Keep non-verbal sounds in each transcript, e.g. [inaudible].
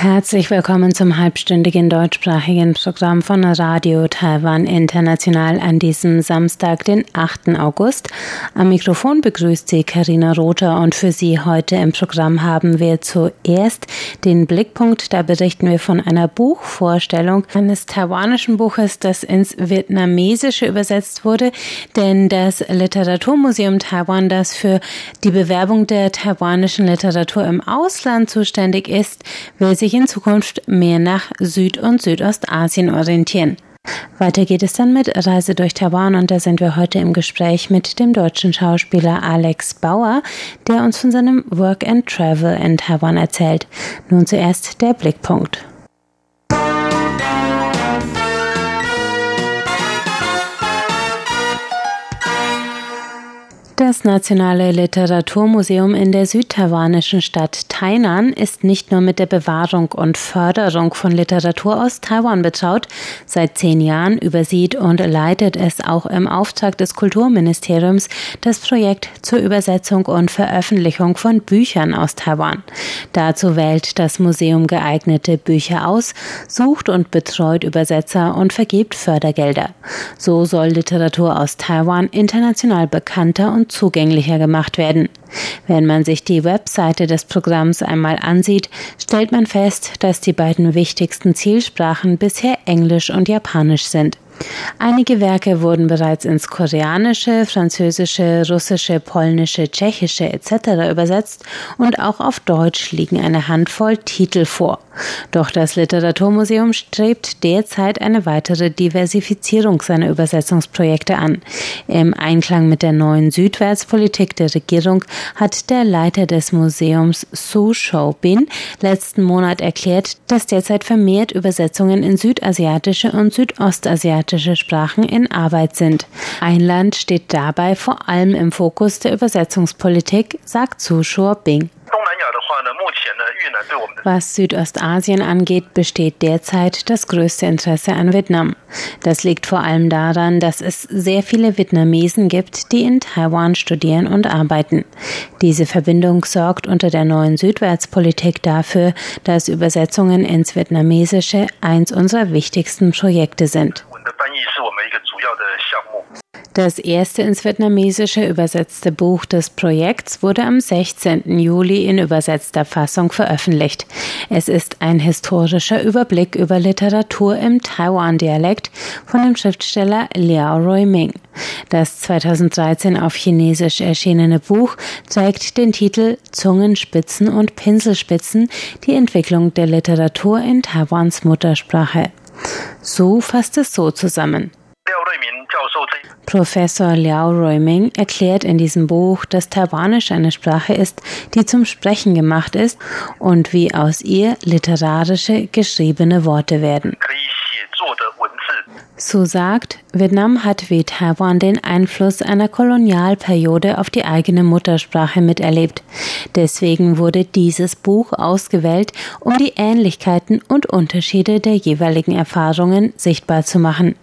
Herzlich willkommen zum halbstündigen deutschsprachigen Programm von Radio Taiwan International an diesem Samstag, den 8. August. Am Mikrofon begrüßt Sie Karina Rother und für Sie heute im Programm haben wir zuerst den Blickpunkt. Da berichten wir von einer Buchvorstellung eines taiwanischen Buches, das ins Vietnamesische übersetzt wurde, denn das Literaturmuseum Taiwan, das für die Bewerbung der taiwanischen Literatur im Ausland zuständig ist, will sich sich in Zukunft mehr nach Süd- und Südostasien orientieren. Weiter geht es dann mit Reise durch Taiwan und da sind wir heute im Gespräch mit dem deutschen Schauspieler Alex Bauer, der uns von seinem Work and Travel in Taiwan erzählt. Nun zuerst der Blickpunkt. Das Nationale Literaturmuseum in der südtaiwanischen Stadt Tainan ist nicht nur mit der Bewahrung und Förderung von Literatur aus Taiwan betraut. Seit zehn Jahren übersieht und leitet es auch im Auftrag des Kulturministeriums das Projekt zur Übersetzung und Veröffentlichung von Büchern aus Taiwan. Dazu wählt das Museum geeignete Bücher aus, sucht und betreut Übersetzer und vergibt Fördergelder. So soll Literatur aus Taiwan international bekannter und zugänglicher gemacht werden. Wenn man sich die Webseite des Programms einmal ansieht, stellt man fest, dass die beiden wichtigsten Zielsprachen bisher Englisch und Japanisch sind. Einige Werke wurden bereits ins Koreanische, Französische, Russische, Polnische, Tschechische etc. übersetzt und auch auf Deutsch liegen eine Handvoll Titel vor. Doch das Literaturmuseum strebt derzeit eine weitere Diversifizierung seiner Übersetzungsprojekte an. Im Einklang mit der neuen Südwärtspolitik der Regierung hat der Leiter des Museums Su Shou-bin letzten Monat erklärt, dass derzeit vermehrt Übersetzungen in südasiatische und südostasiatische asiatische Sprachen in Arbeit sind. Ein Land steht dabei vor allem im Fokus der Übersetzungspolitik, sagt Su Bing. Was Südostasien angeht, besteht derzeit das größte Interesse an Vietnam. Das liegt vor allem daran, dass es sehr viele Vietnamesen gibt, die in Taiwan studieren und arbeiten. Diese Verbindung sorgt unter der neuen Südwärtspolitik dafür, dass Übersetzungen ins Vietnamesische eins unserer wichtigsten Projekte sind. Das erste ins Vietnamesische übersetzte Buch des Projekts wurde am 16. Juli in übersetzter Fassung veröffentlicht. Es ist ein historischer Überblick über Literatur im Taiwan-Dialekt von dem Schriftsteller Liao Rui-Ming. Das 2013 auf Chinesisch erschienene Buch zeigt den Titel Zungenspitzen und Pinselspitzen, die Entwicklung der Literatur in Taiwans Muttersprache. So fasst es so zusammen. Professor Liao Ruiming erklärt in diesem Buch, dass Taiwanisch eine Sprache ist, die zum Sprechen gemacht ist und wie aus ihr literarische geschriebene Worte werden. So sagt, Vietnam hat wie Taiwan den Einfluss einer Kolonialperiode auf die eigene Muttersprache miterlebt. Deswegen wurde dieses Buch ausgewählt, um die Ähnlichkeiten und Unterschiede der jeweiligen Erfahrungen sichtbar zu machen.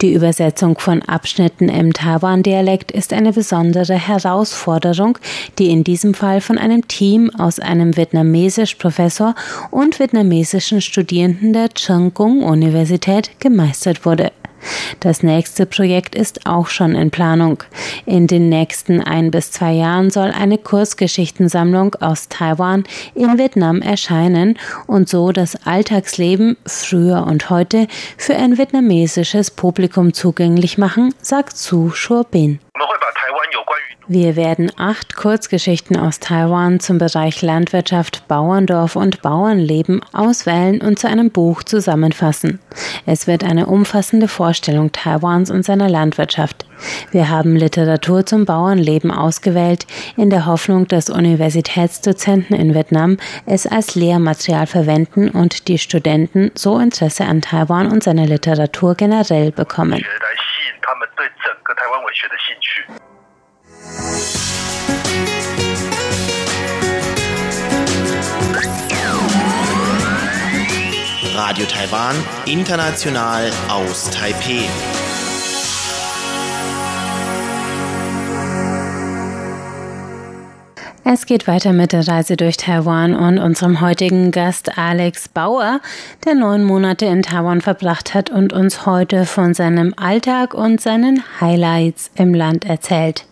Die Übersetzung von Abschnitten im Taiwan-Dialekt ist eine besondere Herausforderung, die in diesem Fall von einem Team aus einem vietnamesisch-Professor und vietnamesischen Studierenden der Cheng Kung Universität gemeistert wurde. Das nächste Projekt ist auch schon in Planung. In den nächsten ein bis zwei Jahren soll eine Kursgeschichtensammlung aus Taiwan in Vietnam erscheinen und so das Alltagsleben früher und heute für ein vietnamesisches Publikum zugänglich machen, sagt Su Shuobin. Wir werden acht Kurzgeschichten aus Taiwan zum Bereich Landwirtschaft, Bauerndorf und Bauernleben auswählen und zu einem Buch zusammenfassen. Es wird eine umfassende Vorstellung Taiwans und seiner Landwirtschaft. Wir haben Literatur zum Bauernleben ausgewählt, in der Hoffnung, dass Universitätsdozenten in Vietnam es als Lehrmaterial verwenden und die Studenten so Interesse an Taiwan und seiner Literatur generell bekommen. Radio Taiwan, international aus Taipeh. Es geht weiter mit der Reise durch Taiwan und unserem heutigen Gast Alex Bauer, der neun Monate in Taiwan verbracht hat und uns heute von seinem Alltag und seinen Highlights im Land erzählt.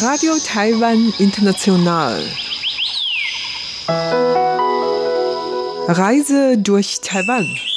Radio Taiwan International. Reise durch Taiwan.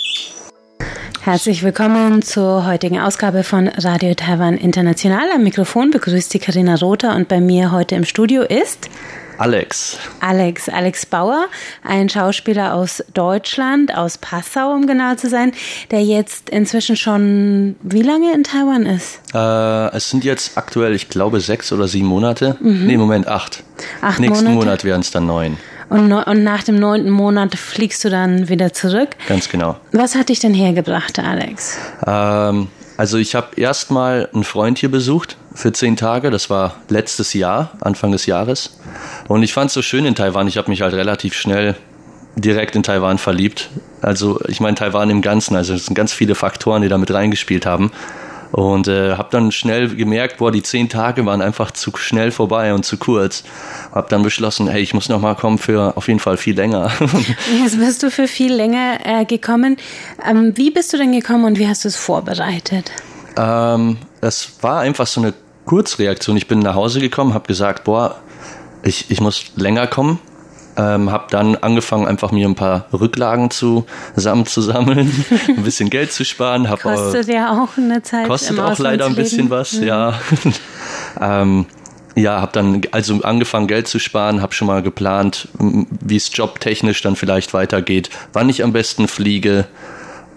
Herzlich willkommen zur heutigen Ausgabe von Radio Taiwan International. Am Mikrofon begrüßt die Karina Rother und bei mir heute im Studio ist Alex. Alex, Alex Bauer, ein Schauspieler aus Deutschland, aus Passau, um genau zu sein, der jetzt inzwischen schon wie lange in Taiwan ist? Äh, es sind jetzt aktuell, ich glaube, sechs oder sieben Monate. Mhm. Nee, Moment, acht. Acht Nächsten Monate. Monat wären es dann neun. Und, und, nach dem neunten Monat fliegst du dann wieder zurück. Ganz genau. Was hat dich denn hergebracht, Alex? Ähm, also ich habe erstmal einen Freund hier besucht für zehn Tage. Das war letztes Jahr, Anfang des Jahres. Und ich fand es so schön in Taiwan. Ich habe mich halt relativ schnell direkt in Taiwan verliebt. Also ich meine Taiwan im Ganzen. Also es sind ganz viele Faktoren, die da mit reingespielt haben. Und äh, habe dann schnell gemerkt, boah, die zehn Tage waren einfach zu schnell vorbei und zu kurz. Habe dann beschlossen, hey, ich muss noch mal kommen für auf jeden Fall viel länger. [laughs] Jetzt bist du für viel länger äh, gekommen. Ähm, wie bist du denn gekommen und wie hast du es vorbereitet? Ähm, es war einfach so eine Kurzreaktion. Ich bin nach Hause gekommen, habe gesagt, boah, ich, ich muss länger kommen. Ähm, habe dann angefangen, einfach mir ein paar Rücklagen zusammenzusammeln, [laughs] ein bisschen Geld zu sparen. Hab, kostet äh, ja auch eine Zeit. Kostet auch leider ein bisschen was, mhm. ja. [laughs] ähm, ja, habe dann also angefangen, Geld zu sparen, habe schon mal geplant, wie es jobtechnisch dann vielleicht weitergeht, wann ich am besten fliege.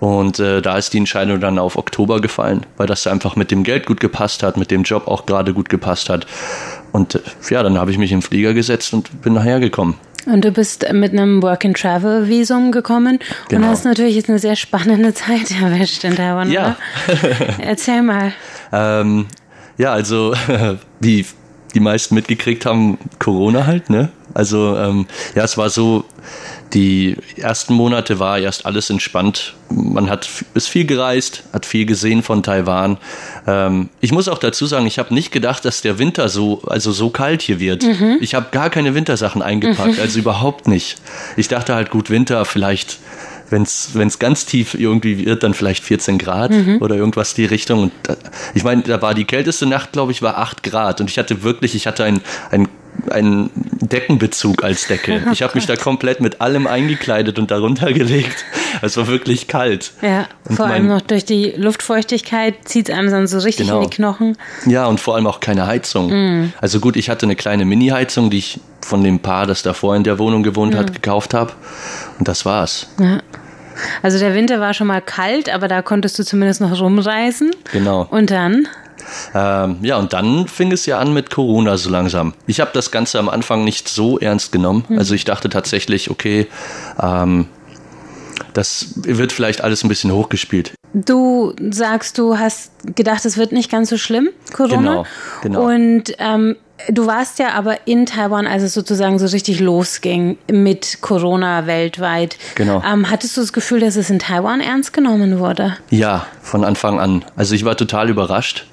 Und äh, da ist die Entscheidung dann auf Oktober gefallen, weil das einfach mit dem Geld gut gepasst hat, mit dem Job auch gerade gut gepasst hat. Und äh, ja, dann habe ich mich im Flieger gesetzt und bin nachher gekommen. Und du bist mit einem Work-and-Travel-Visum gekommen genau. und hast natürlich jetzt eine sehr spannende [laughs] Zeit erwischt in Taiwan. Ja. Erzähl mal. [laughs] Ähm, ja, also [laughs] wie die meisten mitgekriegt haben, Corona halt, ne? Also ähm, ja, es war so, die ersten Monate war erst alles entspannt. Man hat ist viel gereist, hat viel gesehen von Taiwan. Ähm, ich muss auch dazu sagen, ich habe nicht gedacht, dass der Winter so also so kalt hier wird. Mhm. Ich habe gar keine Wintersachen eingepackt, mhm. also überhaupt nicht. Ich dachte halt gut Winter vielleicht wenn es ganz tief irgendwie wird, dann vielleicht 14 Grad mhm. oder irgendwas die Richtung. Und da, ich meine, da war die kälteste Nacht, glaube ich, war 8 Grad. Und ich hatte wirklich, ich hatte ein, ein einen Deckenbezug als Decke. [laughs] Ich habe mich da komplett mit allem eingekleidet und darunter gelegt. Es war wirklich kalt. Ja, und vor allem noch durch die Luftfeuchtigkeit zieht es einem dann so richtig genau. in die Knochen. Ja, und vor allem auch keine Heizung. Mm. Also gut, ich hatte eine kleine Mini-Heizung, die ich von dem Paar, das davor in der Wohnung gewohnt mm. hat, gekauft habe. Und das war's. Ja. Also der Winter war schon mal kalt, aber da konntest du zumindest noch rumreisen. Genau. Und dann? Ähm, ja, und dann fing es ja an mit Corona so langsam. Ich habe das Ganze am Anfang nicht so ernst genommen. Hm. Also ich dachte tatsächlich, okay, ähm, das wird vielleicht alles ein bisschen hochgespielt. Du sagst, du hast gedacht, es wird nicht ganz so schlimm, Corona. Genau, genau. Und ähm, du warst ja aber in Taiwan, als es sozusagen so richtig losging mit Corona weltweit. Genau. Ähm, hattest du das Gefühl, dass es in Taiwan ernst genommen wurde? Ja, von Anfang an. Also ich war total überrascht.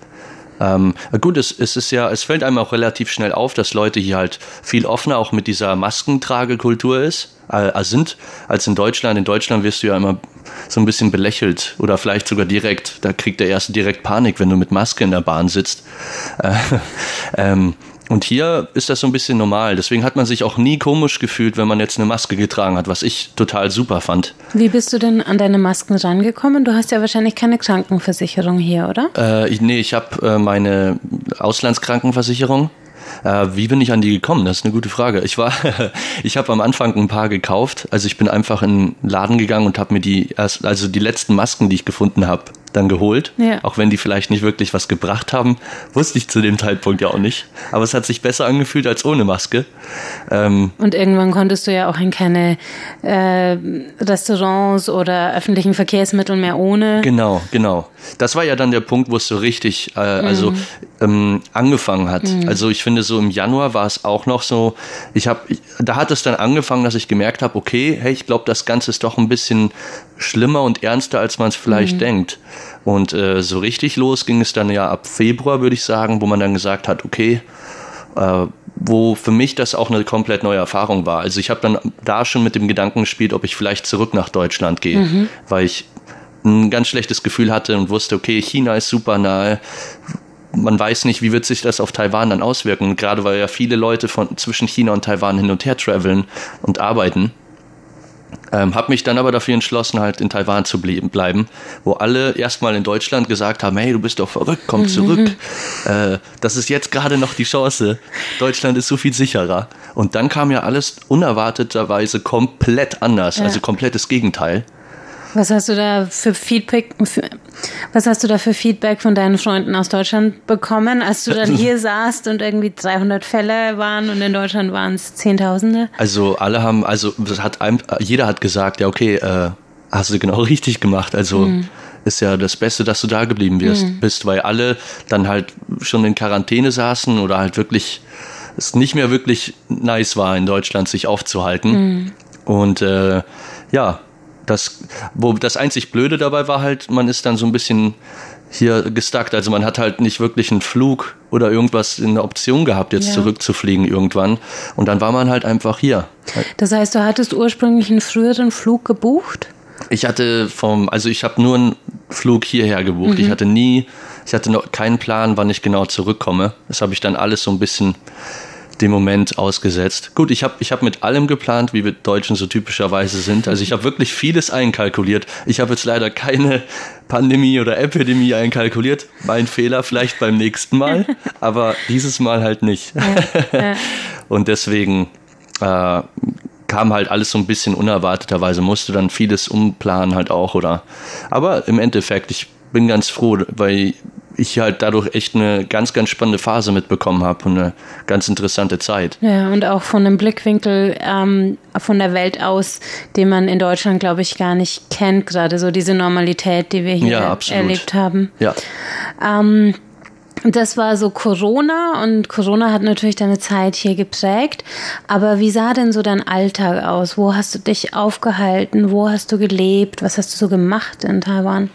Ähm, gut, es, es ist ja, es fällt einem auch relativ schnell auf, dass Leute hier halt viel offener auch mit dieser Maskentragekultur ist, äh, sind, als in Deutschland. In Deutschland wirst du ja immer so ein bisschen belächelt oder vielleicht sogar direkt, da kriegt der Erste direkt Panik, wenn du mit Maske in der Bahn sitzt. Äh, [laughs] ähm, und hier ist das so ein bisschen normal. Deswegen hat man sich auch nie komisch gefühlt, wenn man jetzt eine Maske getragen hat, was ich total super fand. Wie bist du denn an deine Masken rangekommen? Du hast ja wahrscheinlich keine Krankenversicherung hier, oder? Äh, ich, nee, ich habe äh, meine Auslandskrankenversicherung. Äh, wie bin ich an die gekommen? Das ist eine gute Frage. Ich war, [laughs] ich habe am Anfang ein paar gekauft. Also ich bin einfach in den Laden gegangen und habe mir die erst, also die letzten Masken, die ich gefunden habe, dann geholt. Ja. Auch wenn die vielleicht nicht wirklich was gebracht haben, wusste ich zu dem Zeitpunkt ja auch nicht. Aber es hat sich besser angefühlt als ohne Maske. Ähm, Und irgendwann konntest du ja auch in keine äh, Restaurants oder öffentlichen Verkehrsmittel mehr ohne. Genau, genau. Das war ja dann der Punkt, wo es so richtig, äh, also ähm, angefangen hat. Also ich finde, so im Januar war es auch noch so. Ich habe, da hat es dann angefangen, dass ich gemerkt habe, okay, hey, ich glaube, das Ganze ist doch ein bisschen schlimmer und ernster, als man es vielleicht denkt. Und äh, so richtig los ging es dann ja ab Februar, würde ich sagen, wo man dann gesagt hat, okay, äh, wo für mich das auch eine komplett neue Erfahrung war. Also ich habe dann da schon mit dem Gedanken gespielt, ob ich vielleicht zurück nach Deutschland gehe, weil ich ein ganz schlechtes Gefühl hatte und wusste, okay, China ist super nahe. Man weiß nicht, wie wird sich das auf Taiwan dann auswirken. Gerade weil ja viele Leute von zwischen China und Taiwan hin und her traveln und arbeiten. Ähm, habe mich dann aber dafür entschlossen, halt in Taiwan zu ble bleiben, wo alle erstmal in Deutschland gesagt haben, hey, du bist doch verrückt, komm zurück. Äh, das ist jetzt gerade noch die Chance. Deutschland ist so viel sicherer. Und dann kam ja alles unerwarteterweise komplett anders, Ja. also komplettes Gegenteil. Was hast du da für Feedback? Für, was hast du da für Feedback von deinen Freunden aus Deutschland bekommen, als du dann [laughs] hier saßt und irgendwie 300 Fälle waren und in Deutschland waren es Zehntausende? Also alle haben, also das hat einem, jeder hat gesagt, ja okay, äh, hast du genau [laughs] richtig gemacht. Also ist ja das Beste, dass du da geblieben wirst, bist, weil alle dann halt schon in Quarantäne saßen oder halt wirklich es nicht mehr wirklich nice war in Deutschland sich aufzuhalten. Und äh, ja, das, wo das einzig Blöde dabei war halt, man ist dann so ein bisschen hier gestuckt. Also man hat halt nicht wirklich einen Flug oder irgendwas in der Option gehabt, jetzt Ja. zurückzufliegen irgendwann. Und dann war man halt einfach hier. Das heißt, du hattest ursprünglich einen früheren Flug gebucht? Ich hatte vom, also ich habe nur einen Flug hierher gebucht. Ich hatte nie, ich hatte noch keinen Plan, wann ich genau zurückkomme. Das habe ich dann alles so ein bisschen dem Moment ausgesetzt. Gut, ich habe ich hab mit allem geplant, wie wir Deutschen so typischerweise sind. Also ich habe wirklich vieles einkalkuliert. Ich habe jetzt leider keine Pandemie oder Epidemie einkalkuliert. Mein Fehler vielleicht beim nächsten Mal, [laughs] aber dieses Mal halt nicht. [laughs] Und deswegen äh, kam halt alles so ein bisschen unerwarteterweise, musste dann vieles umplanen halt auch, oder? Aber im Endeffekt, ich bin ganz froh, weil ich halt dadurch echt eine ganz, ganz spannende Phase mitbekommen habe und eine ganz interessante Zeit. Ja, und auch von einem Blickwinkel ähm, von der Welt aus, den man in Deutschland, glaube ich, gar nicht kennt, gerade so diese Normalität, die wir hier Ja, erlebt haben. Ja. Ähm, das war so Corona und Corona hat natürlich deine Zeit hier geprägt. Aber wie sah denn so dein Alltag aus? Wo hast du dich aufgehalten? Wo hast du gelebt? Was hast du so gemacht in Taiwan?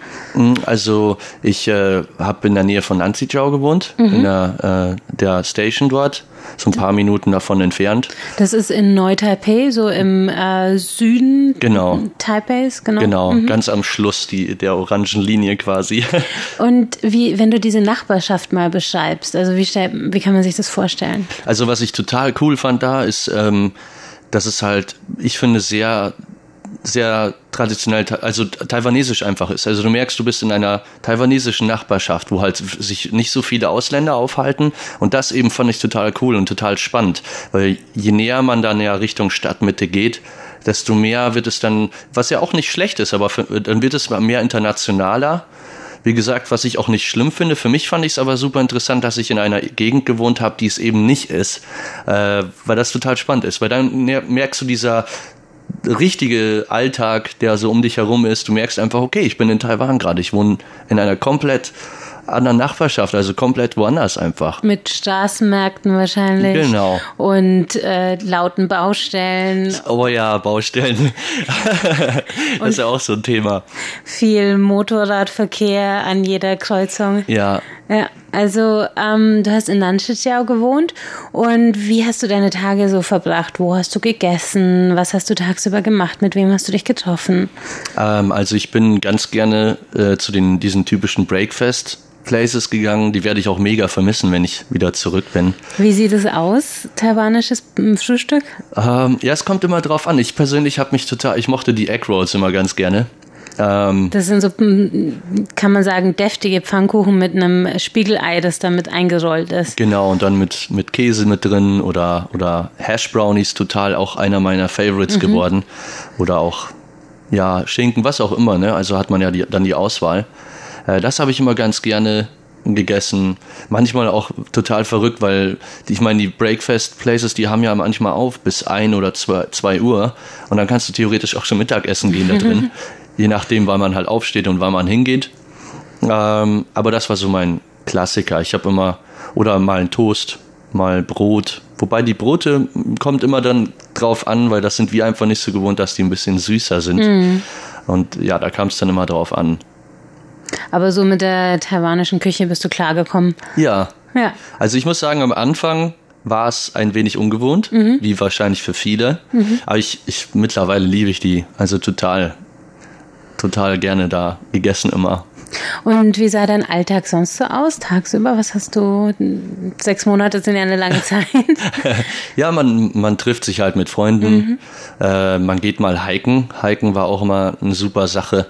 Also ich äh, habe in der Nähe von Nanzijau gewohnt, in der, äh, der Station dort, so ein paar Minuten davon entfernt. Das ist in Neu-Taipei, so im äh, Süden Genau. Taipeis, genau. Genau, ganz am Schluss die, der orangen Linie quasi. [laughs] Und wie, wenn du diese Nachbarschaft mal beschreibst, also wie, wie kann man sich das vorstellen? Also was ich total cool fand da ist, ähm, dass es halt, ich finde, sehr, sehr traditionell, also taiwanesisch einfach ist. Also du merkst, du bist in einer taiwanesischen Nachbarschaft, wo halt sich nicht so viele Ausländer aufhalten. Und das eben fand ich total cool und total spannend. Weil je näher man dann ja Richtung Stadtmitte geht, desto mehr wird es dann, was ja auch nicht schlecht ist, aber für, dann wird es mehr internationaler. Wie gesagt, was ich auch nicht schlimm finde, für mich fand ich es aber super interessant, dass ich in einer Gegend gewohnt habe, die es eben nicht ist, äh, weil das total spannend ist. Weil dann mer- merkst du dieser richtige Alltag, der so um dich herum ist, du merkst einfach, okay, ich bin in Taiwan gerade, ich wohne in einer komplett anderen Nachbarschaft, also komplett woanders einfach. Mit Straßenmärkten wahrscheinlich. Genau. Und äh, lauten Baustellen, Oh ja, Baustellen. [laughs] das ist ja auch so ein Thema. viel Motorradverkehr an jeder Kreuzung. Ja, Ja, also ähm, du hast in Nanchijiao gewohnt und wie hast du deine Tage so verbracht? Wo hast du gegessen? Was hast du tagsüber gemacht? Mit wem hast du dich getroffen? Ähm, also ich bin ganz gerne äh, zu den diesen typischen Breakfast Places gegangen. Die werde ich auch mega vermissen, wenn ich wieder zurück bin. Wie sieht es aus, taiwanisches mm, Frühstück? Ähm, ja, es kommt immer drauf an. Ich persönlich habe mich total, ich mochte die Egg Rolls immer ganz gerne. Ähm, Das sind so, mm, kann man sagen, deftige Pfannkuchen mit einem Spiegelei, das damit eingerollt ist. genau, und dann mit, mit Käse mit drin oder, oder Hash Brownies, total auch einer meiner Favorites geworden. Oder auch, ja, Schinken, was auch immer, ne? Also hat man ja die, dann die Auswahl. Äh, das habe ich immer ganz gerne gegessen. Manchmal auch total verrückt, weil ich meine, die Breakfast Places, die haben ja manchmal auf bis ein oder zwei, zwei Uhr und dann kannst du theoretisch auch schon Mittagessen gehen da drin, [laughs] je nachdem, wann man halt aufsteht und wann man hingeht. Ähm, aber das war so mein Klassiker. Ich habe immer, oder mal ein Toast, mal Brot. Wobei die Brote kommt immer dann drauf an, weil das sind wir einfach nicht so gewohnt, dass die ein bisschen süßer sind. Mhm. Und ja, da kam es dann immer drauf an. Aber so mit der taiwanischen Küche bist du klargekommen. Ja. Ja. Also ich muss sagen, am Anfang war es ein wenig ungewohnt, wie wahrscheinlich für viele. Aber ich, ich mittlerweile liebe ich die. Also total, total gerne da gegessen immer. Und wie sah dein Alltag sonst so aus? Tagsüber, was hast du? Sechs Monate sind ja eine lange [laughs] Zeit. [laughs] Ja, man, man trifft sich halt mit Freunden. Äh, man geht mal hiken. Hiken war auch immer eine super Sache.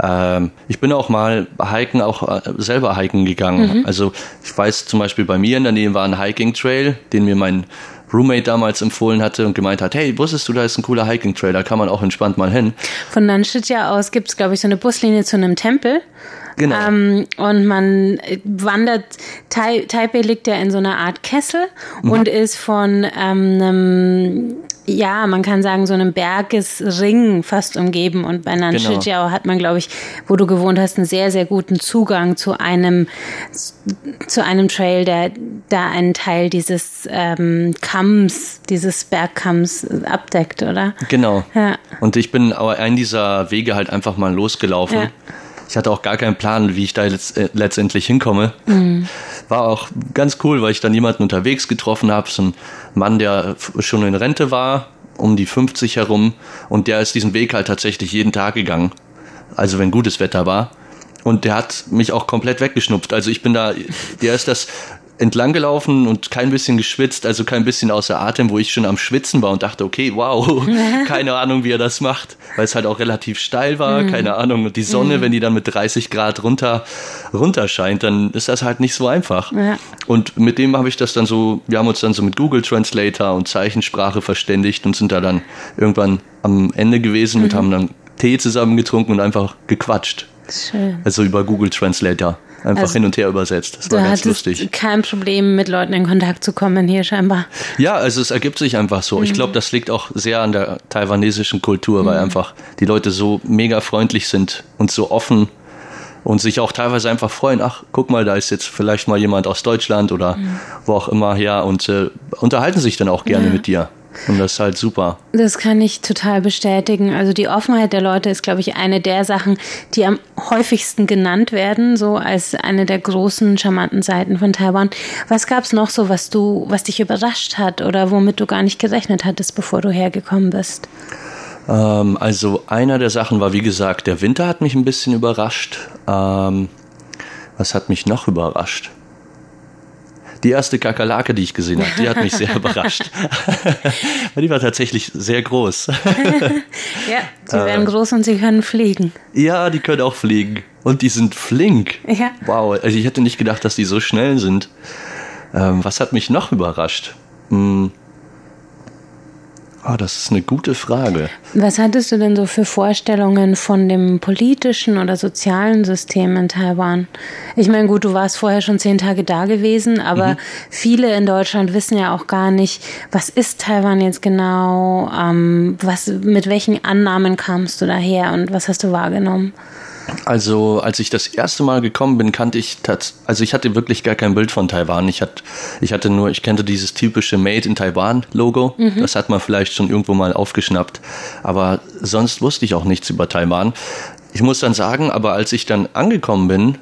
Ähm, ich bin auch mal hiken, auch äh, selber hiken gegangen. Also ich weiß zum Beispiel bei mir in der Nähe war ein Hiking Trail, den mir mein Roommate damals empfohlen hatte und gemeint hat, hey, wusstest du, da ist ein cooler Hiking Trail, da kann man auch entspannt mal hin. Von Nanshijia aus gibt es, glaube ich, so eine Buslinie zu einem Tempel. Genau. Ähm, und man äh, wandert, tai, Taipei liegt ja in so einer Art Kessel und ist von ähm, einem, ja, man kann sagen, so einem Bergesring fast umgeben. Und bei Nanxijiao hat man, glaube ich, wo du gewohnt hast, einen sehr, sehr guten Zugang zu einem, zu einem Trail, der da einen Teil dieses ähm, Kamms, dieses Bergkamms abdeckt, oder? Genau. Ja. Und ich bin aber einen dieser Wege halt einfach mal losgelaufen. Ja. Ich hatte auch gar keinen Plan, wie ich da letzt, äh, letztendlich hinkomme. War auch ganz cool, weil ich dann jemanden unterwegs getroffen habe. So ein Mann, der schon in Rente war, um die 50 herum. Und der ist diesen Weg halt tatsächlich jeden Tag gegangen. Also wenn gutes Wetter war. Und der hat mich auch komplett weggeschnupft. Also ich bin da, der ist das entlang gelaufen und kein bisschen geschwitzt, also kein bisschen außer Atem, wo ich schon am Schwitzen war und dachte, okay, wow, [laughs] keine Ahnung, wie er das macht, weil es halt auch relativ steil war, keine Ahnung. Und die Sonne, wenn die dann mit 30 Grad runter, runter scheint, dann ist das halt nicht so einfach. Ja. Und mit dem habe ich das dann so, wir haben uns dann so mit Google Translator und Zeichensprache verständigt und sind da dann irgendwann am Ende gewesen und haben dann Tee zusammen getrunken und einfach gequatscht. Schön. Also über Google Translator. Einfach Also, hin und her übersetzt. Das Du war ganz lustig. kein Problem, mit Leuten in Kontakt zu kommen hier scheinbar. Ja, also es ergibt sich einfach so. Ich glaube, das liegt auch sehr an der taiwanesischen Kultur, weil einfach die Leute so mega freundlich sind und so offen und sich auch teilweise einfach freuen, ach, guck mal, da ist jetzt vielleicht mal jemand aus Deutschland oder wo auch immer her und äh, unterhalten sich dann auch gerne Ja. mit dir. Und das ist halt super. Das kann ich total bestätigen. Also die Offenheit der Leute ist, glaube ich, eine der Sachen, die am häufigsten genannt werden, so als eine der großen charmanten Seiten von Taiwan. Was gab es noch so, was du, was dich überrascht hat oder womit du gar nicht gerechnet hattest, bevor du hergekommen bist? Ähm, also einer der Sachen war, wie gesagt, der Winter hat mich ein bisschen überrascht. Ähm, was hat mich noch überrascht? Die erste Kakerlake, die ich gesehen habe, die hat mich sehr [laughs] überrascht. Die war tatsächlich sehr groß. [laughs] Ja, sie Äh. werden groß und sie können fliegen. ja, die können auch fliegen. Und die sind flink. Ja. Wow, also ich hätte nicht gedacht, dass die so schnell sind. Ähm, was hat mich noch überrascht? Hm. Ah, das ist eine gute Frage. Was hattest du denn so für Vorstellungen von dem politischen oder sozialen System in Taiwan? Ich meine, gut, du warst vorher schon zehn Tage da gewesen, aber viele in Deutschland wissen ja auch gar nicht, was ist Taiwan jetzt genau, ähm, was, mit welchen Annahmen kamst du daher und was hast du wahrgenommen? Also, als ich das erste Mal gekommen bin, kannte ich tats also ich hatte wirklich gar kein Bild von Taiwan. Ich hatte, ich hatte nur, ich kannte dieses typische Made in Taiwan Logo. Das hat man vielleicht schon irgendwo mal aufgeschnappt. Aber sonst wusste ich auch nichts über Taiwan. Ich muss dann sagen, aber als ich dann angekommen bin,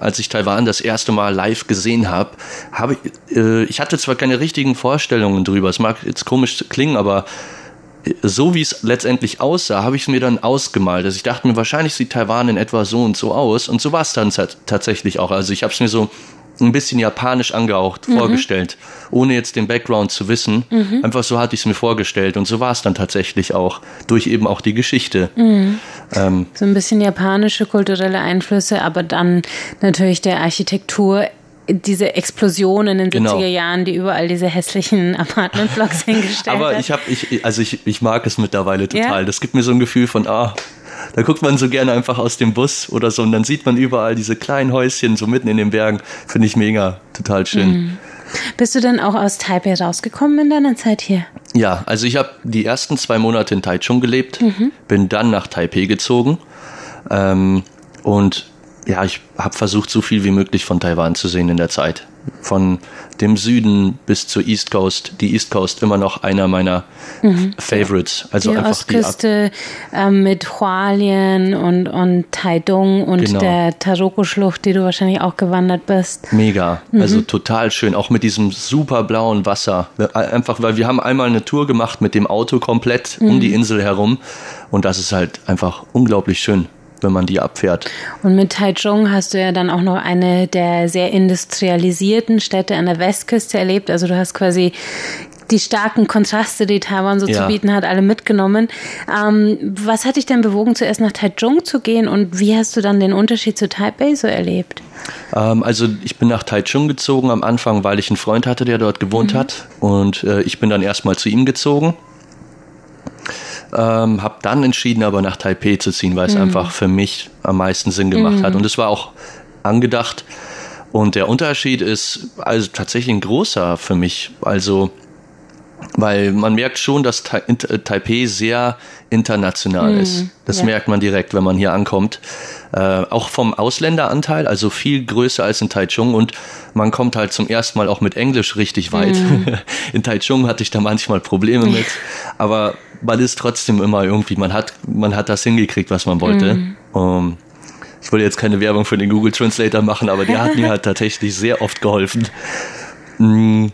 als ich Taiwan das erste Mal live gesehen habe, habe ich, äh, ich hatte zwar keine richtigen Vorstellungen drüber. Es mag jetzt komisch klingen, aber so wie es letztendlich aussah, habe ich es mir dann ausgemalt. Also ich dachte mir, wahrscheinlich sieht Taiwan in etwa so und so aus. Und so war es dann tat- tatsächlich auch. Also ich habe es mir so ein bisschen japanisch angehaucht vorgestellt, ohne jetzt den Background zu wissen. Einfach so hatte ich es mir vorgestellt. Und so war es dann tatsächlich auch, durch eben auch die Geschichte. Ähm, So ein bisschen japanische kulturelle Einflüsse, aber dann natürlich der Architektur. Diese Explosion in den Genau. 70er Jahren, die überall diese hässlichen [laughs] Apartmentblocks [laughs] hingestellt aber hat. ich habe, ich, also ich, ich mag es mittlerweile total. Ja? Das gibt mir so ein Gefühl von, ah, Da guckt man so gerne einfach aus dem Bus oder so und dann sieht man überall diese kleinen Häuschen so mitten in den Bergen. Finde ich mega, total schön. Mhm. Bist du denn auch aus Taipei rausgekommen in deiner Zeit hier? Ja, also ich habe die ersten zwei Monate in Taichung gelebt, mhm. bin dann nach Taipei gezogen ähm, und ja, ich habe versucht, so viel wie möglich von Taiwan zu sehen in der Zeit. Von dem Süden bis zur East Coast. Die East Coast immer noch einer meiner mhm. Favorites. Also die einfach Ostküste die äh, mit Hualien und, und Taidong und genau. der Taroko-Schlucht, die du wahrscheinlich auch gewandert bist. Mega. Mhm. Also total schön. Auch mit diesem super blauen Wasser. Einfach, weil wir haben einmal eine Tour gemacht mit dem Auto komplett mhm. um die Insel herum. Und das ist halt einfach unglaublich schön wenn man die abfährt. Und mit Taichung hast du ja dann auch noch eine der sehr industrialisierten Städte an der Westküste erlebt. Also du hast quasi die starken Kontraste, die Taiwan so ja. zu bieten hat, alle mitgenommen. Ähm, was hat dich denn bewogen, zuerst nach Taichung zu gehen und wie hast du dann den Unterschied zu Taipei so erlebt? Ähm, also ich bin nach Taichung gezogen am Anfang, weil ich einen Freund hatte, der dort gewohnt mhm. hat und äh, ich bin dann erstmal zu ihm gezogen ähm, habe dann entschieden, aber nach Taipei zu ziehen, weil es mhm. einfach für mich am meisten Sinn gemacht mhm. hat. Und es war auch angedacht. Und der Unterschied ist also tatsächlich ein großer für mich. Also, weil man merkt schon, dass Taipei sehr international mhm. ist. Das ja. merkt man direkt, wenn man hier ankommt. Äh, auch vom Ausländeranteil, also viel größer als in Taichung und man kommt halt zum ersten Mal auch mit Englisch richtig weit. Mhm. [laughs] In Taichung hatte ich da manchmal Probleme mit, [laughs] aber man ist trotzdem immer irgendwie, man hat, man hat das hingekriegt, was man wollte. Mhm. Um, ich wollte jetzt keine Werbung für den Google Translator machen, aber der hat [laughs] mir halt tatsächlich sehr oft geholfen. Mhm.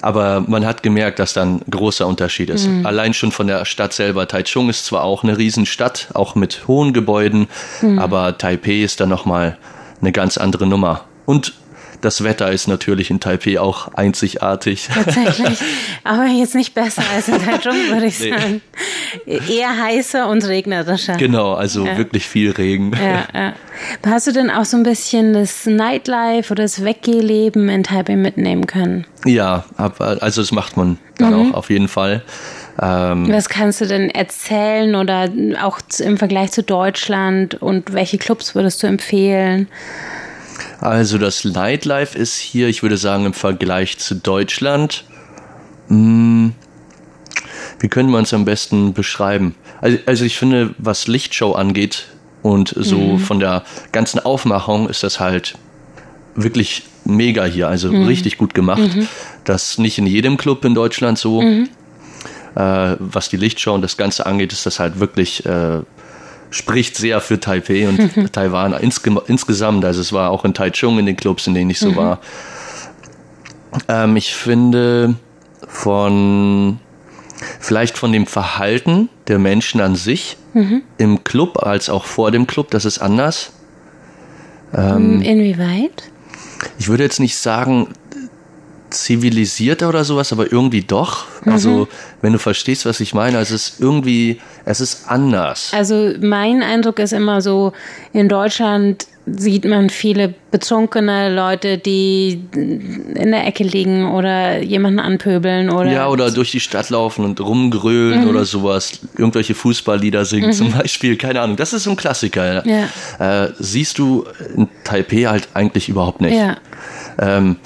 Aber man hat gemerkt, dass da ein großer Unterschied ist. Mhm. Allein schon von der Stadt selber. Taichung ist zwar auch eine Riesenstadt, auch mit hohen Gebäuden, mhm. aber Taipei ist dann nochmal eine ganz andere Nummer. Und das Wetter ist natürlich in Taipei auch einzigartig. Tatsächlich. [laughs] Aber jetzt nicht besser als in Taichung, würde ich nee. sagen. Eher heißer und regnerischer. Genau, also ja. wirklich viel Regen. Ja, ja. Hast du denn auch so ein bisschen das Nightlife oder das Weggehleben in Taipei mitnehmen können? Ja, also das macht man dann mhm. auch auf jeden Fall. Ähm, Was kannst du denn erzählen oder auch im Vergleich zu Deutschland und welche Clubs würdest du empfehlen? Also das Nightlife ist hier, ich würde sagen, im Vergleich zu Deutschland, mh, hm, wie können wir es am besten beschreiben? Also, also, ich finde, was Lichtshow angeht und so mhm. von der ganzen Aufmachung ist das halt wirklich mega hier, also mhm. richtig gut gemacht. Mhm. Das nicht in jedem Club in Deutschland so. Mhm. Äh, was die Lichtshow und das Ganze angeht, ist das halt wirklich äh, spricht sehr für Taipei und [laughs] Taiwan insge insgesamt. Also es war auch in Taichung in den Clubs, in denen ich so mhm. war. Ähm, ich finde von vielleicht von dem Verhalten der Menschen an sich mhm. im Club als auch vor dem Club, das ist anders. Ähm, Inwieweit? Ich würde jetzt nicht sagen, zivilisierter oder sowas, aber irgendwie doch. Mhm. Also, wenn du verstehst, was ich meine, also es ist irgendwie, es ist anders. Also, mein Eindruck ist immer so, in Deutschland sieht man viele betrunkene Leute, die in der Ecke liegen oder jemanden anpöbeln oder. Ja, oder durch die Stadt laufen und rumgrölen mhm. oder sowas. Irgendwelche Fußballlieder singen mhm. zum Beispiel. Keine Ahnung. Das ist so ein Klassiker. Ja. Äh, siehst du in Taipei halt eigentlich überhaupt nicht. Ja. Ähm,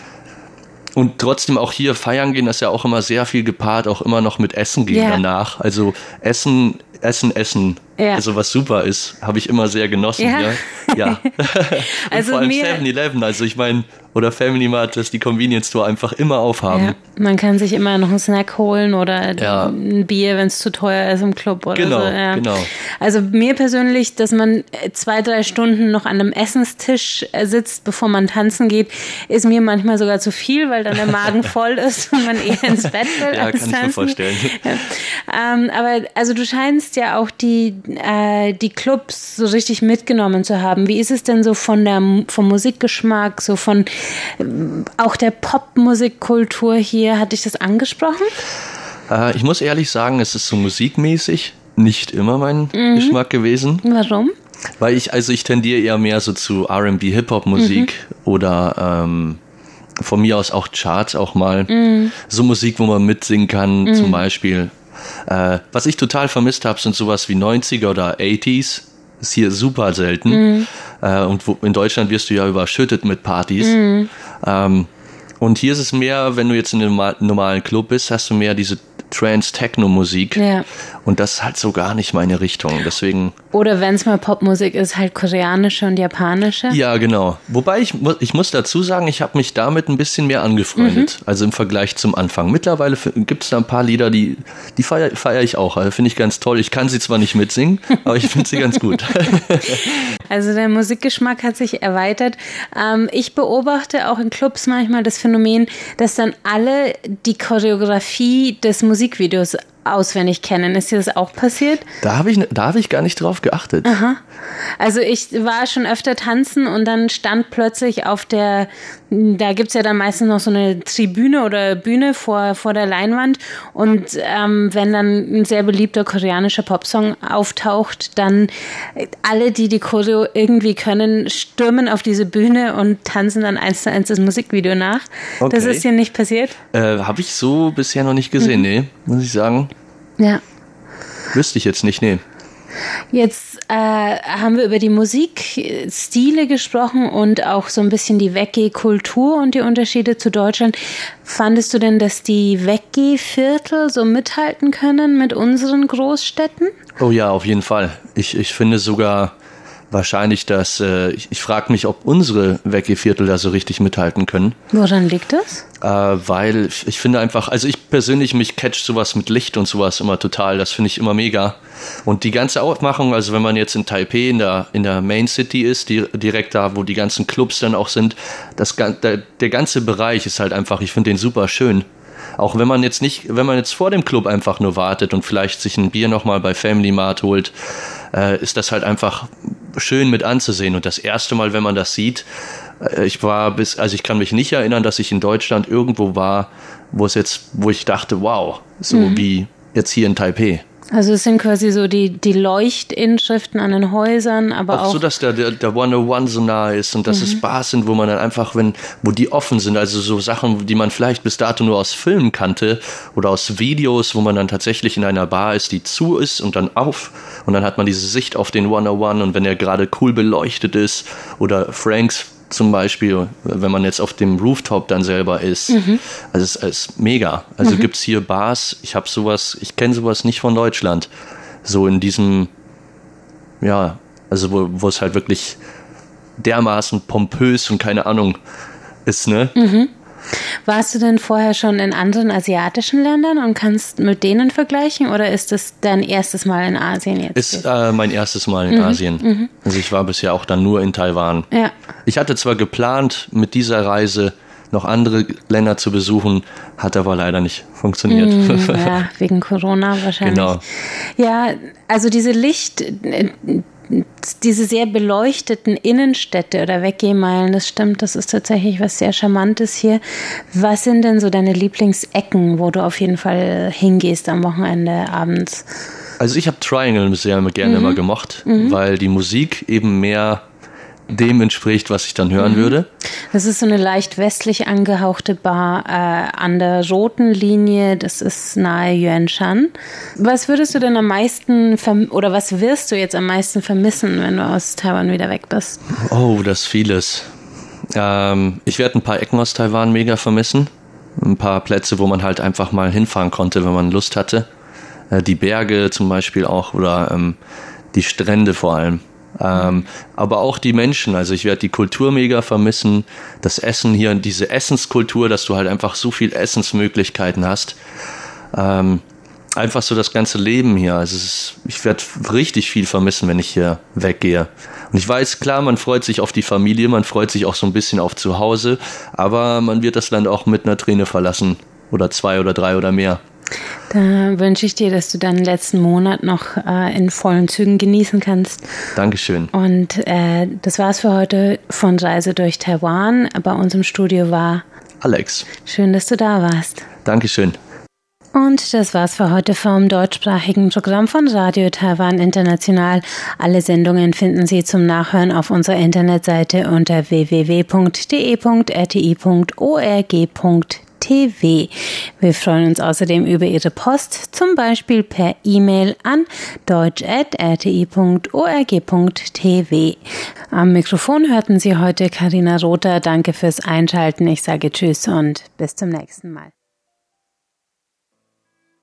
und trotzdem auch hier feiern gehen, das ist ja auch immer sehr viel gepaart, auch immer noch mit Essen gehen yeah. danach. Also Essen, Essen, Essen. Ja. Also was super ist, habe ich immer sehr genossen. Ja. Ja. [laughs] [laughs] ja. also vor allem 7-Eleven. Also ich meine, oder Family Mart, dass die Convenience Store einfach immer aufhaben. Ja, man kann sich immer noch einen Snack holen oder ja. ein Bier, wenn es zu teuer ist im Club oder genau, so. Ja. Genau. Also mir persönlich, dass man zwei, drei Stunden noch an einem Essenstisch sitzt, bevor man tanzen geht, ist mir manchmal sogar zu viel, weil dann der Magen [laughs] voll ist und man eher ins Bett [laughs] will. ja, kann ich mir vorstellen. [laughs] Ja. Ähm, aber also du scheinst ja auch die, äh, die Clubs so richtig mitgenommen zu haben. Wie ist es denn so von der vom Musikgeschmack, so von auch der Popmusikkultur hier, hatte ich das angesprochen? Äh, ich muss ehrlich sagen, es ist so musikmäßig nicht immer mein mhm. Geschmack gewesen. Warum? Weil ich, also ich tendiere eher mehr so zu RB, Hip-Hop-Musik mhm. oder ähm, von mir aus auch Charts auch mal. Mhm. So Musik, wo man mitsingen kann, mhm. zum Beispiel. Äh, was ich total vermisst habe, sind sowas wie 90er oder 80s ist hier super selten. Äh, und wo, in Deutschland wirst du ja überschüttet mit Partys. Mhm. Ähm, und hier ist es mehr, wenn du jetzt in einem normalen Club bist, hast du mehr diese Trance-Techno-Musik. Ja. Und das ist halt so gar nicht meine Richtung. Deswegen. Oder wenn es mal Popmusik ist, halt koreanische und japanische. Ja, genau. Wobei ich, ich muss dazu sagen, ich habe mich damit ein bisschen mehr angefreundet. Mhm. Also im Vergleich zum Anfang. Mittlerweile gibt es da ein paar Lieder, die, die feiere feier ich auch. Also finde ich ganz toll. Ich kann sie zwar nicht mitsingen, [laughs] aber ich finde sie ganz gut. [laughs] Also der Musikgeschmack hat sich erweitert. Ähm, ich beobachte auch in Clubs manchmal das Phänomen, dass dann alle die Choreografie des Musikvideos auswendig kennen. Ist dir das auch passiert? Da habe ich, da hab ich gar nicht drauf geachtet. Aha. Also ich war schon öfter tanzen und dann stand plötzlich auf der, da gibt es ja dann meistens noch so eine Tribüne oder Bühne vor, vor der Leinwand und ähm, wenn dann ein sehr beliebter koreanischer Popsong auftaucht, dann alle, die die Choreo irgendwie können, stürmen auf diese Bühne und tanzen dann eins zu eins das Musikvideo nach. Okay. Das ist dir nicht passiert? Äh, habe ich so bisher noch nicht gesehen, mhm. nee, muss ich sagen. Ja. Wüsste ich jetzt nicht, nee. Jetzt äh, haben wir über die Musikstile gesprochen und auch so ein bisschen die Weggeh-Kultur und die Unterschiede zu Deutschland. Fandest du denn, dass die Weggeh-Viertel so mithalten können mit unseren Großstädten? Oh ja, auf jeden Fall. Ich, ich finde sogar, wahrscheinlich, dass äh, ich, ich frage mich, ob unsere Weggeviertel da so richtig mithalten können. Woran liegt das? Äh, weil ich, ich finde einfach, also ich persönlich mich catcht sowas mit Licht und sowas immer total. Das finde ich immer mega. Und die ganze Aufmachung, also wenn man jetzt in Taipei in der in der Main City ist, die, direkt da, wo die ganzen Clubs dann auch sind, das der, der ganze Bereich ist halt einfach, ich finde den super schön. Auch wenn man jetzt nicht, wenn man jetzt vor dem Club einfach nur wartet und vielleicht sich ein Bier nochmal bei Family Mart holt, äh, ist das halt einfach schön mit anzusehen. Und das erste Mal, wenn man das sieht, äh, ich war bis, also ich kann mich nicht erinnern, dass ich in Deutschland irgendwo war, wo es jetzt, wo ich dachte, wow, so mhm. wie jetzt hier in Taipei. Also es sind quasi so die, die Leuchtinschriften an den Häusern, aber auch, auch so, dass der, der, der 101 so nah ist und dass mhm. es Bars sind, wo man dann einfach, wenn, wo die offen sind, also so Sachen, die man vielleicht bis dato nur aus Filmen kannte oder aus Videos, wo man dann tatsächlich in einer Bar ist, die zu ist und dann auf und dann hat man diese Sicht auf den 101 und wenn er gerade cool beleuchtet ist oder Franks zum Beispiel, wenn man jetzt auf dem Rooftop dann selber ist. Mhm. Also es ist mega. Also mhm. gibt es hier Bars, ich habe sowas, ich kenne sowas nicht von Deutschland. So in diesem, ja, also wo, wo es halt wirklich dermaßen pompös und keine Ahnung ist, ne? Mhm. Warst du denn vorher schon in anderen asiatischen Ländern und kannst mit denen vergleichen oder ist das dein erstes Mal in Asien jetzt? Ist äh, mein erstes Mal in mhm. Asien. Mhm. Also ich war bisher auch dann nur in Taiwan. Ja. Ich hatte zwar geplant, mit dieser Reise noch andere Länder zu besuchen, hat aber leider nicht funktioniert. Mm, [laughs] ja, wegen Corona wahrscheinlich. Genau. Ja, also diese Licht, diese sehr beleuchteten Innenstädte oder Weggehmeilen, das stimmt, das ist tatsächlich was sehr Charmantes hier. Was sind denn so deine Lieblingsecken, wo du auf jeden Fall hingehst am Wochenende abends? Also ich habe Triangle sehr gerne mhm. immer gemocht, mhm. weil die Musik eben mehr dem entspricht, was ich dann hören mhm. würde. Das ist so eine leicht westlich angehauchte Bar äh, an der roten Linie. Das ist nahe Yuanshan. Was würdest du denn am meisten oder was wirst du jetzt am meisten vermissen, wenn du aus Taiwan wieder weg bist? Oh, das vieles. Ähm, ich werde ein paar Ecken aus Taiwan mega vermissen. Ein paar Plätze, wo man halt einfach mal hinfahren konnte, wenn man Lust hatte. Äh, die Berge zum Beispiel auch oder ähm, die Strände vor allem. Ähm, aber auch die Menschen, also ich werde die Kultur mega vermissen, das Essen hier, diese Essenskultur, dass du halt einfach so viel Essensmöglichkeiten hast. Ähm, einfach so das ganze Leben hier. Also ist, ich werde richtig viel vermissen, wenn ich hier weggehe. Und ich weiß, klar, man freut sich auf die Familie, man freut sich auch so ein bisschen auf zu Hause, aber man wird das Land auch mit einer Träne verlassen. Oder zwei oder drei oder mehr. Da wünsche ich dir, dass du deinen letzten Monat noch äh, in vollen Zügen genießen kannst. Dankeschön. Und äh, das war's für heute von Reise durch Taiwan. Bei uns im Studio war Alex. Schön, dass du da warst. Dankeschön. Und das war's für heute vom deutschsprachigen Programm von Radio Taiwan International. Alle Sendungen finden Sie zum Nachhören auf unserer Internetseite unter www.de.rti.org.de. TV. Wir freuen uns außerdem über Ihre Post, zum Beispiel per E-Mail an deutsch.rti.org.tv. Am Mikrofon hörten Sie heute Karina Rother. Danke fürs Einschalten. Ich sage Tschüss und bis zum nächsten Mal.